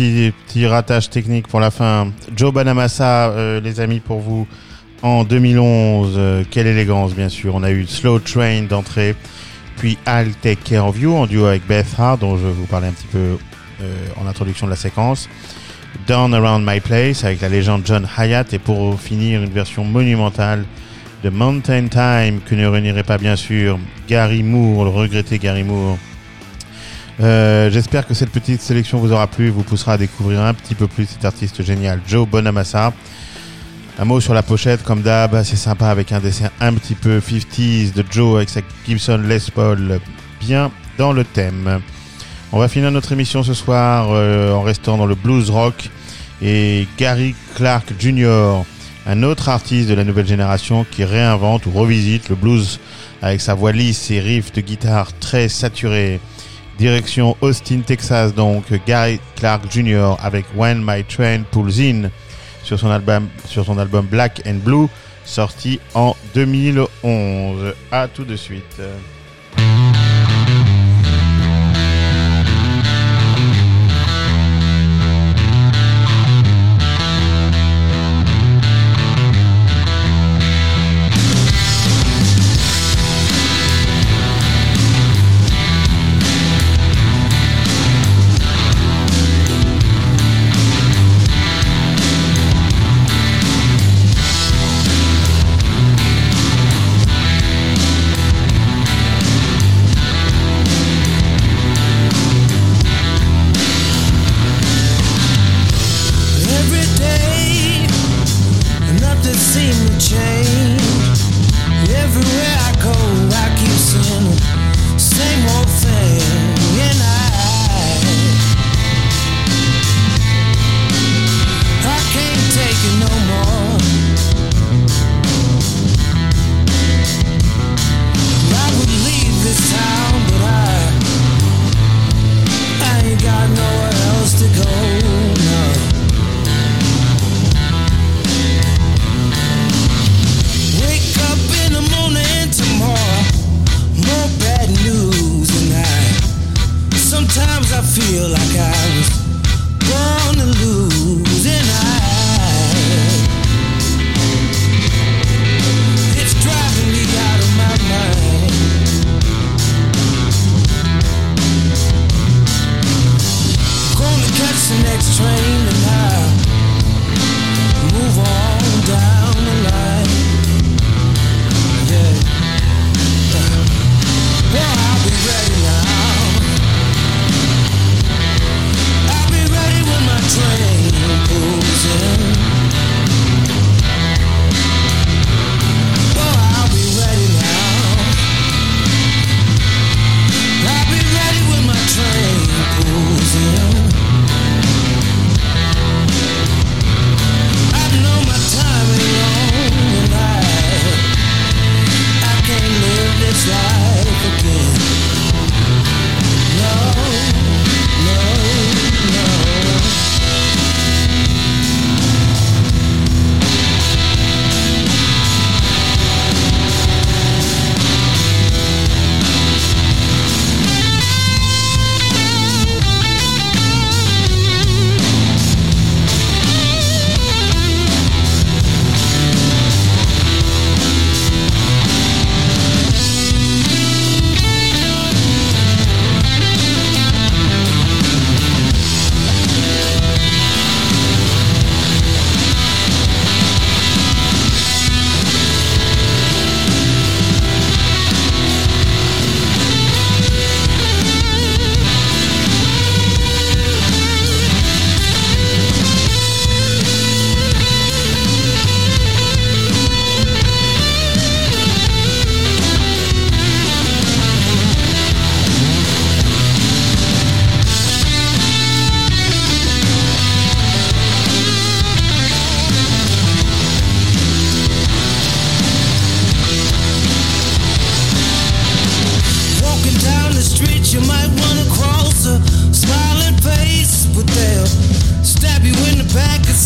petit, petit technique pour la fin. Joe Bonamassa, euh, les amis, pour vous. En 2011, euh, quelle élégance, bien sûr. On a eu Slow Train d'entrée, puis I'll Take Care of You en duo avec Beth Hart, dont je vous parler un petit peu euh, en introduction de la séquence. Down Around My Place avec la légende John Hyatt et pour finir une version monumentale de Mountain Time que ne renierait pas bien sûr Gary Moore, le regretté Gary Moore. Euh, J'espère que cette petite sélection vous aura plu et vous poussera à découvrir un petit peu plus cet artiste génial, Joe Bonamassa. Un mot sur la pochette, comme d'hab, c'est sympa avec un dessin un petit peu 50s de Joe avec sa Gibson Les Paul bien dans le thème. On va finir notre émission ce soir euh, en restant dans le blues rock et Gary Clark Jr., un autre artiste de la nouvelle génération qui réinvente ou revisite le blues avec sa voix lisse et riffs de guitare très saturés. Direction Austin, Texas, donc Gary Clark Jr. avec When My Train Pulls In sur son album, sur son album Black and Blue, sorti en 2011. À tout de suite.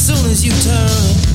Soon as you turn.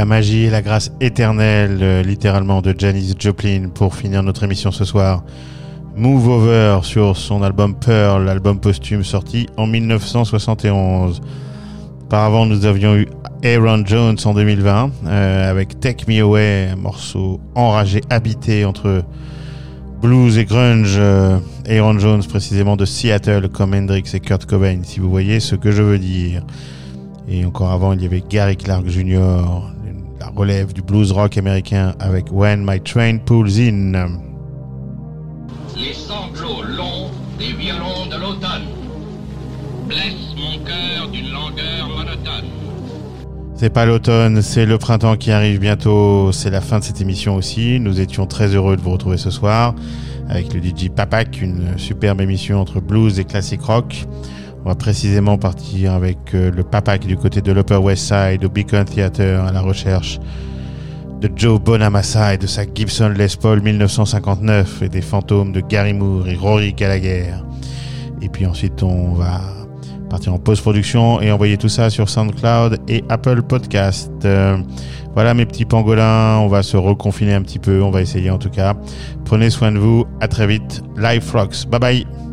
La magie et la grâce éternelle, euh, littéralement, de Janis Joplin pour finir notre émission ce soir. Move Over sur son album Pearl, album posthume sorti en 1971. Auparavant, nous avions eu Aaron Jones en 2020 euh, avec Take Me Away, morceau enragé, habité entre blues et grunge. euh, Aaron Jones, précisément de Seattle, comme Hendrix et Kurt Cobain, si vous voyez ce que je veux dire. Et encore avant, il y avait Gary Clark Jr., relève du blues rock américain avec When My Train Pulls In. Les sanglots longs des violons de l'automne blessent mon cœur d'une langueur monotone. C'est pas l'automne, c'est le printemps qui arrive bientôt. C'est la fin de cette émission aussi. Nous étions très heureux de vous retrouver ce soir avec le DJ Papak, une superbe émission entre blues et classic rock. On va précisément partir avec euh, le Papak du côté de l'Upper West Side au Beacon Theatre à la recherche de Joe Bonamassa et de sa Gibson Les Paul 1959 et des fantômes de Gary Moore et Rory Gallagher. Et puis ensuite, on va partir en post-production et envoyer tout ça sur SoundCloud et Apple Podcast. Euh, voilà mes petits pangolins, on va se reconfiner un petit peu, on va essayer en tout cas. Prenez soin de vous, à très vite. Live Rocks, bye bye.